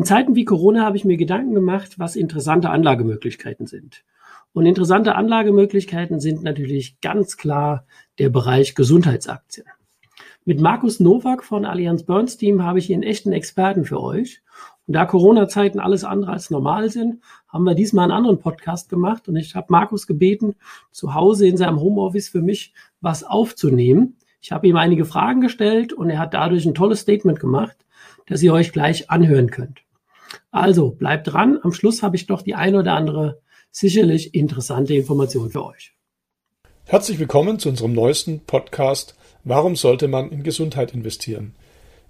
In Zeiten wie Corona habe ich mir Gedanken gemacht, was interessante Anlagemöglichkeiten sind. Und interessante Anlagemöglichkeiten sind natürlich ganz klar der Bereich Gesundheitsaktien. Mit Markus Nowak von Allianz Bernstein habe ich hier einen echten Experten für euch. Und da Corona-Zeiten alles andere als normal sind, haben wir diesmal einen anderen Podcast gemacht und ich habe Markus gebeten, zu Hause in seinem Homeoffice für mich was aufzunehmen. Ich habe ihm einige Fragen gestellt und er hat dadurch ein tolles Statement gemacht, das ihr euch gleich anhören könnt. Also bleibt dran. Am Schluss habe ich doch die ein oder andere sicherlich interessante Information für euch. Herzlich willkommen zu unserem neuesten Podcast Warum sollte man in Gesundheit investieren?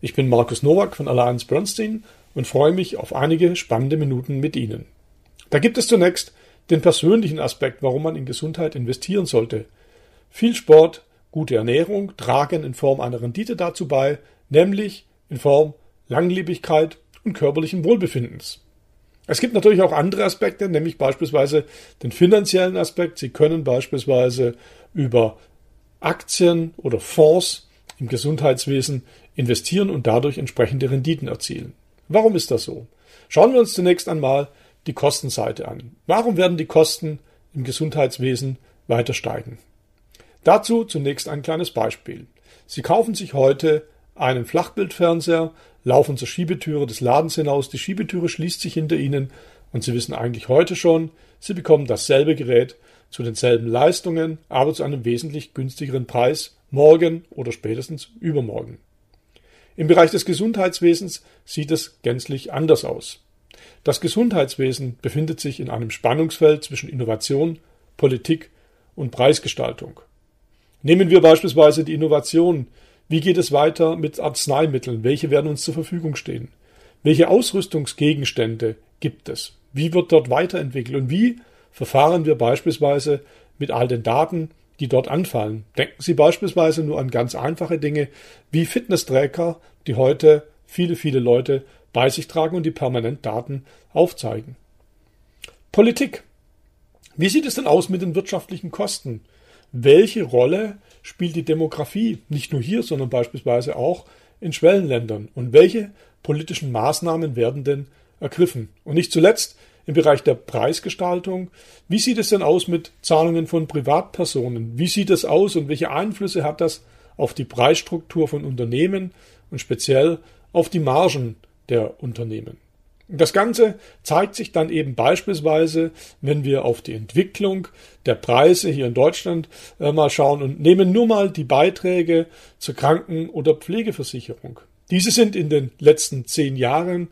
Ich bin Markus Nowak von Allianz Bernstein und freue mich auf einige spannende Minuten mit Ihnen. Da gibt es zunächst den persönlichen Aspekt, warum man in Gesundheit investieren sollte. Viel Sport, gute Ernährung tragen in Form einer Rendite dazu bei, nämlich in Form Langlebigkeit und körperlichen Wohlbefindens. Es gibt natürlich auch andere Aspekte, nämlich beispielsweise den finanziellen Aspekt. Sie können beispielsweise über Aktien oder Fonds im Gesundheitswesen investieren und dadurch entsprechende Renditen erzielen. Warum ist das so? Schauen wir uns zunächst einmal die Kostenseite an. Warum werden die Kosten im Gesundheitswesen weiter steigen? Dazu zunächst ein kleines Beispiel. Sie kaufen sich heute einen Flachbildfernseher, laufen zur Schiebetüre des Ladens hinaus, die Schiebetüre schließt sich hinter ihnen und sie wissen eigentlich heute schon, sie bekommen dasselbe Gerät zu denselben Leistungen, aber zu einem wesentlich günstigeren Preis morgen oder spätestens übermorgen. Im Bereich des Gesundheitswesens sieht es gänzlich anders aus. Das Gesundheitswesen befindet sich in einem Spannungsfeld zwischen Innovation, Politik und Preisgestaltung. Nehmen wir beispielsweise die Innovation, wie geht es weiter mit Arzneimitteln? Welche werden uns zur Verfügung stehen? Welche Ausrüstungsgegenstände gibt es? Wie wird dort weiterentwickelt? Und wie verfahren wir beispielsweise mit all den Daten, die dort anfallen? Denken Sie beispielsweise nur an ganz einfache Dinge wie Fitnesstracker, die heute viele, viele Leute bei sich tragen und die permanent Daten aufzeigen. Politik. Wie sieht es denn aus mit den wirtschaftlichen Kosten? Welche Rolle spielt die Demografie nicht nur hier, sondern beispielsweise auch in Schwellenländern? Und welche politischen Maßnahmen werden denn ergriffen? Und nicht zuletzt im Bereich der Preisgestaltung. Wie sieht es denn aus mit Zahlungen von Privatpersonen? Wie sieht es aus und welche Einflüsse hat das auf die Preisstruktur von Unternehmen und speziell auf die Margen der Unternehmen? Das Ganze zeigt sich dann eben beispielsweise, wenn wir auf die Entwicklung der Preise hier in Deutschland äh, mal schauen und nehmen nur mal die Beiträge zur Kranken- oder Pflegeversicherung. Diese sind in den letzten zehn Jahren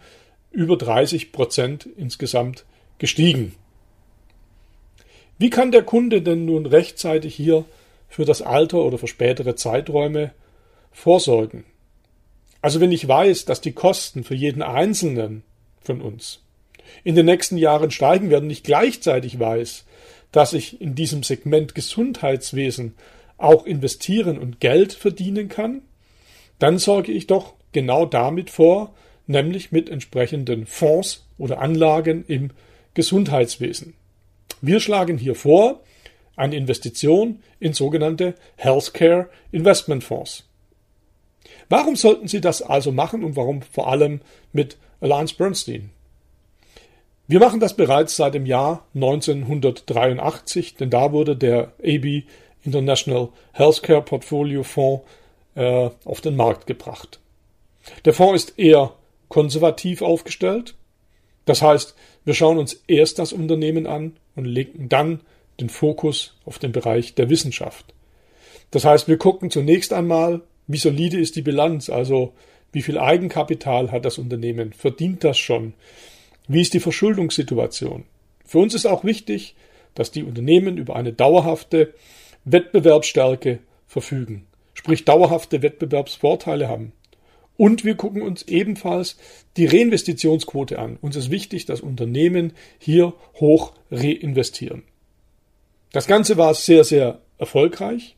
über 30 Prozent insgesamt gestiegen. Wie kann der Kunde denn nun rechtzeitig hier für das Alter oder für spätere Zeiträume vorsorgen? Also wenn ich weiß, dass die Kosten für jeden Einzelnen von uns in den nächsten Jahren steigen werden, nicht gleichzeitig weiß, dass ich in diesem Segment Gesundheitswesen auch investieren und Geld verdienen kann, dann sorge ich doch genau damit vor, nämlich mit entsprechenden Fonds oder Anlagen im Gesundheitswesen. Wir schlagen hier vor eine Investition in sogenannte Healthcare Investment Fonds. Warum sollten Sie das also machen und warum vor allem mit Alliance Bernstein. Wir machen das bereits seit dem Jahr 1983, denn da wurde der AB International Healthcare Portfolio Fonds äh, auf den Markt gebracht. Der Fonds ist eher konservativ aufgestellt. Das heißt, wir schauen uns erst das Unternehmen an und legen dann den Fokus auf den Bereich der Wissenschaft. Das heißt, wir gucken zunächst einmal, wie solide ist die Bilanz, also wie viel Eigenkapital hat das Unternehmen? Verdient das schon? Wie ist die Verschuldungssituation? Für uns ist auch wichtig, dass die Unternehmen über eine dauerhafte Wettbewerbsstärke verfügen, sprich dauerhafte Wettbewerbsvorteile haben. Und wir gucken uns ebenfalls die Reinvestitionsquote an. Uns ist wichtig, dass Unternehmen hier hoch reinvestieren. Das Ganze war sehr, sehr erfolgreich.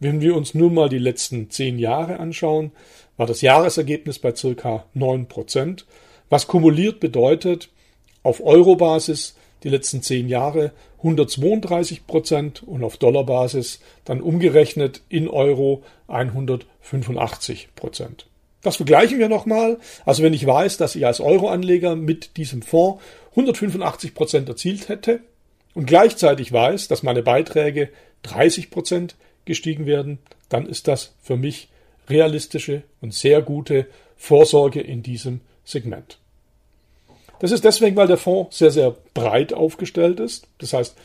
Wenn wir uns nun mal die letzten zehn Jahre anschauen, war das Jahresergebnis bei circa neun Prozent, was kumuliert bedeutet, auf Euro-Basis die letzten zehn Jahre 132 Prozent und auf Dollarbasis dann umgerechnet in Euro 185 Prozent. Das vergleichen wir nochmal. Also wenn ich weiß, dass ich als Euroanleger mit diesem Fonds 185 Prozent erzielt hätte und gleichzeitig weiß, dass meine Beiträge 30 Prozent gestiegen werden, dann ist das für mich realistische und sehr gute Vorsorge in diesem Segment. Das ist deswegen, weil der Fonds sehr, sehr breit aufgestellt ist. Das heißt,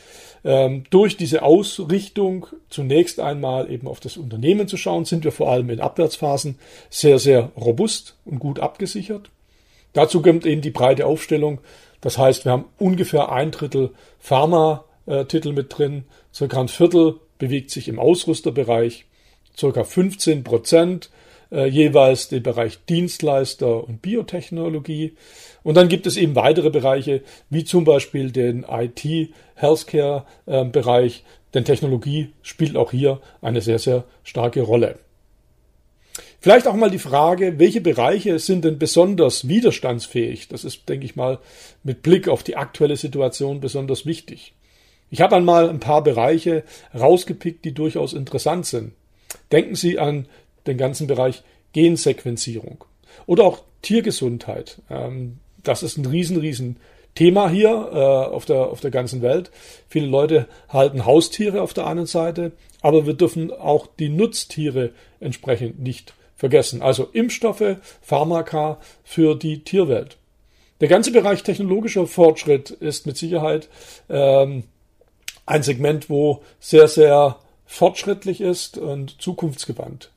ähm, durch diese Ausrichtung zunächst einmal eben auf das Unternehmen zu schauen, sind wir vor allem in Abwärtsphasen sehr, sehr robust und gut abgesichert. Dazu kommt eben die breite Aufstellung. Das heißt, wir haben ungefähr ein Drittel Pharma-Titel mit drin, circa ein Viertel bewegt sich im Ausrüsterbereich, circa 15 Prozent äh, jeweils den Bereich Dienstleister und Biotechnologie. Und dann gibt es eben weitere Bereiche, wie zum Beispiel den IT-Healthcare-Bereich, ähm, denn Technologie spielt auch hier eine sehr, sehr starke Rolle. Vielleicht auch mal die Frage, welche Bereiche sind denn besonders widerstandsfähig? Das ist, denke ich mal, mit Blick auf die aktuelle Situation besonders wichtig. Ich habe einmal ein paar Bereiche rausgepickt, die durchaus interessant sind. Denken Sie an den ganzen Bereich Gensequenzierung oder auch Tiergesundheit. Ähm, das ist ein riesen, riesen Thema hier äh, auf, der, auf der ganzen Welt. Viele Leute halten Haustiere auf der einen Seite, aber wir dürfen auch die Nutztiere entsprechend nicht vergessen. Also Impfstoffe, Pharmaka für die Tierwelt. Der ganze Bereich technologischer Fortschritt ist mit Sicherheit ähm, ein Segment, wo sehr, sehr fortschrittlich ist und zukunftsgewandt.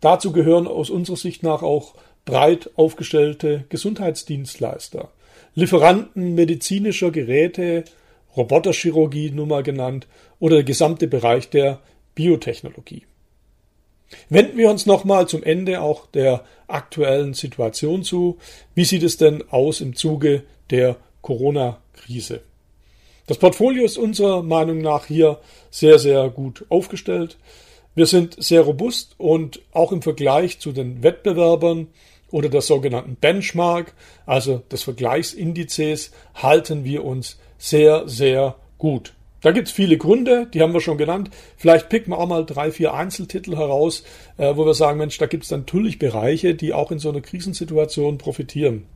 Dazu gehören aus unserer Sicht nach auch breit aufgestellte Gesundheitsdienstleister, Lieferanten medizinischer Geräte, Roboterchirurgie nun mal genannt oder der gesamte Bereich der Biotechnologie. Wenden wir uns nochmal zum Ende auch der aktuellen Situation zu. Wie sieht es denn aus im Zuge der Corona-Krise? Das Portfolio ist unserer Meinung nach hier sehr, sehr gut aufgestellt. Wir sind sehr robust und auch im Vergleich zu den Wettbewerbern oder der sogenannten Benchmark, also des Vergleichsindizes, halten wir uns sehr, sehr gut. Da gibt es viele Gründe, die haben wir schon genannt. Vielleicht picken wir auch mal drei, vier Einzeltitel heraus, äh, wo wir sagen, Mensch, da gibt es natürlich Bereiche, die auch in so einer Krisensituation profitieren.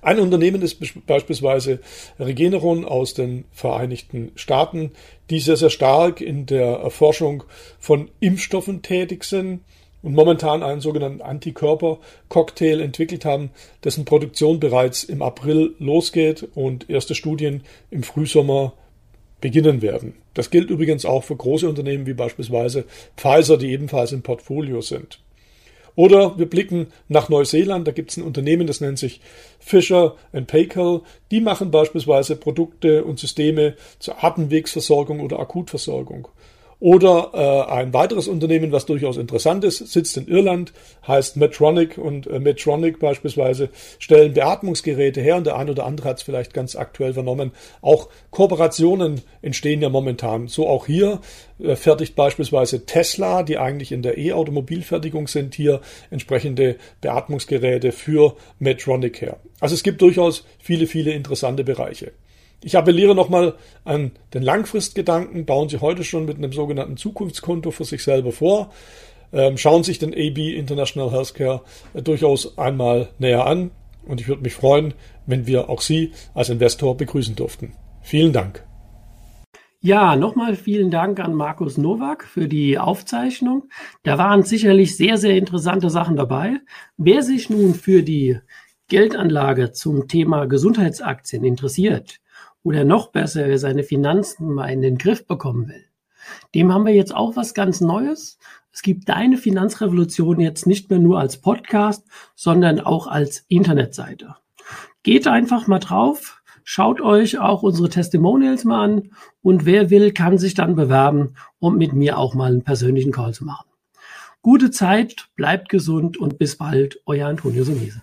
Ein Unternehmen ist beispielsweise Regeneron aus den Vereinigten Staaten, die sehr, sehr stark in der Erforschung von Impfstoffen tätig sind und momentan einen sogenannten Antikörper-Cocktail entwickelt haben, dessen Produktion bereits im April losgeht und erste Studien im Frühsommer beginnen werden. Das gilt übrigens auch für große Unternehmen wie beispielsweise Pfizer, die ebenfalls im Portfolio sind. Oder wir blicken nach Neuseeland, da gibt es ein Unternehmen, das nennt sich Fisher Paykel. Die machen beispielsweise Produkte und Systeme zur Atemwegsversorgung oder Akutversorgung. Oder äh, ein weiteres Unternehmen, was durchaus interessant ist, sitzt in Irland, heißt Medtronic und äh, Medtronic beispielsweise stellen Beatmungsgeräte her und der ein oder andere hat es vielleicht ganz aktuell vernommen. Auch Kooperationen entstehen ja momentan. So auch hier äh, fertigt beispielsweise Tesla, die eigentlich in der E-Automobilfertigung sind, hier entsprechende Beatmungsgeräte für Medtronic her. Also es gibt durchaus viele, viele interessante Bereiche. Ich appelliere nochmal an den Langfristgedanken. Bauen Sie heute schon mit einem sogenannten Zukunftskonto für sich selber vor. Ähm, schauen sich den AB International Healthcare äh, durchaus einmal näher an. Und ich würde mich freuen, wenn wir auch Sie als Investor begrüßen durften. Vielen Dank. Ja, nochmal vielen Dank an Markus Nowak für die Aufzeichnung. Da waren sicherlich sehr, sehr interessante Sachen dabei. Wer sich nun für die Geldanlage zum Thema Gesundheitsaktien interessiert, oder noch besser, wer seine Finanzen mal in den Griff bekommen will. Dem haben wir jetzt auch was ganz Neues. Es gibt deine Finanzrevolution jetzt nicht mehr nur als Podcast, sondern auch als Internetseite. Geht einfach mal drauf, schaut euch auch unsere Testimonials mal an und wer will, kann sich dann bewerben, um mit mir auch mal einen persönlichen Call zu machen. Gute Zeit, bleibt gesund und bis bald, euer Antonio Sumese.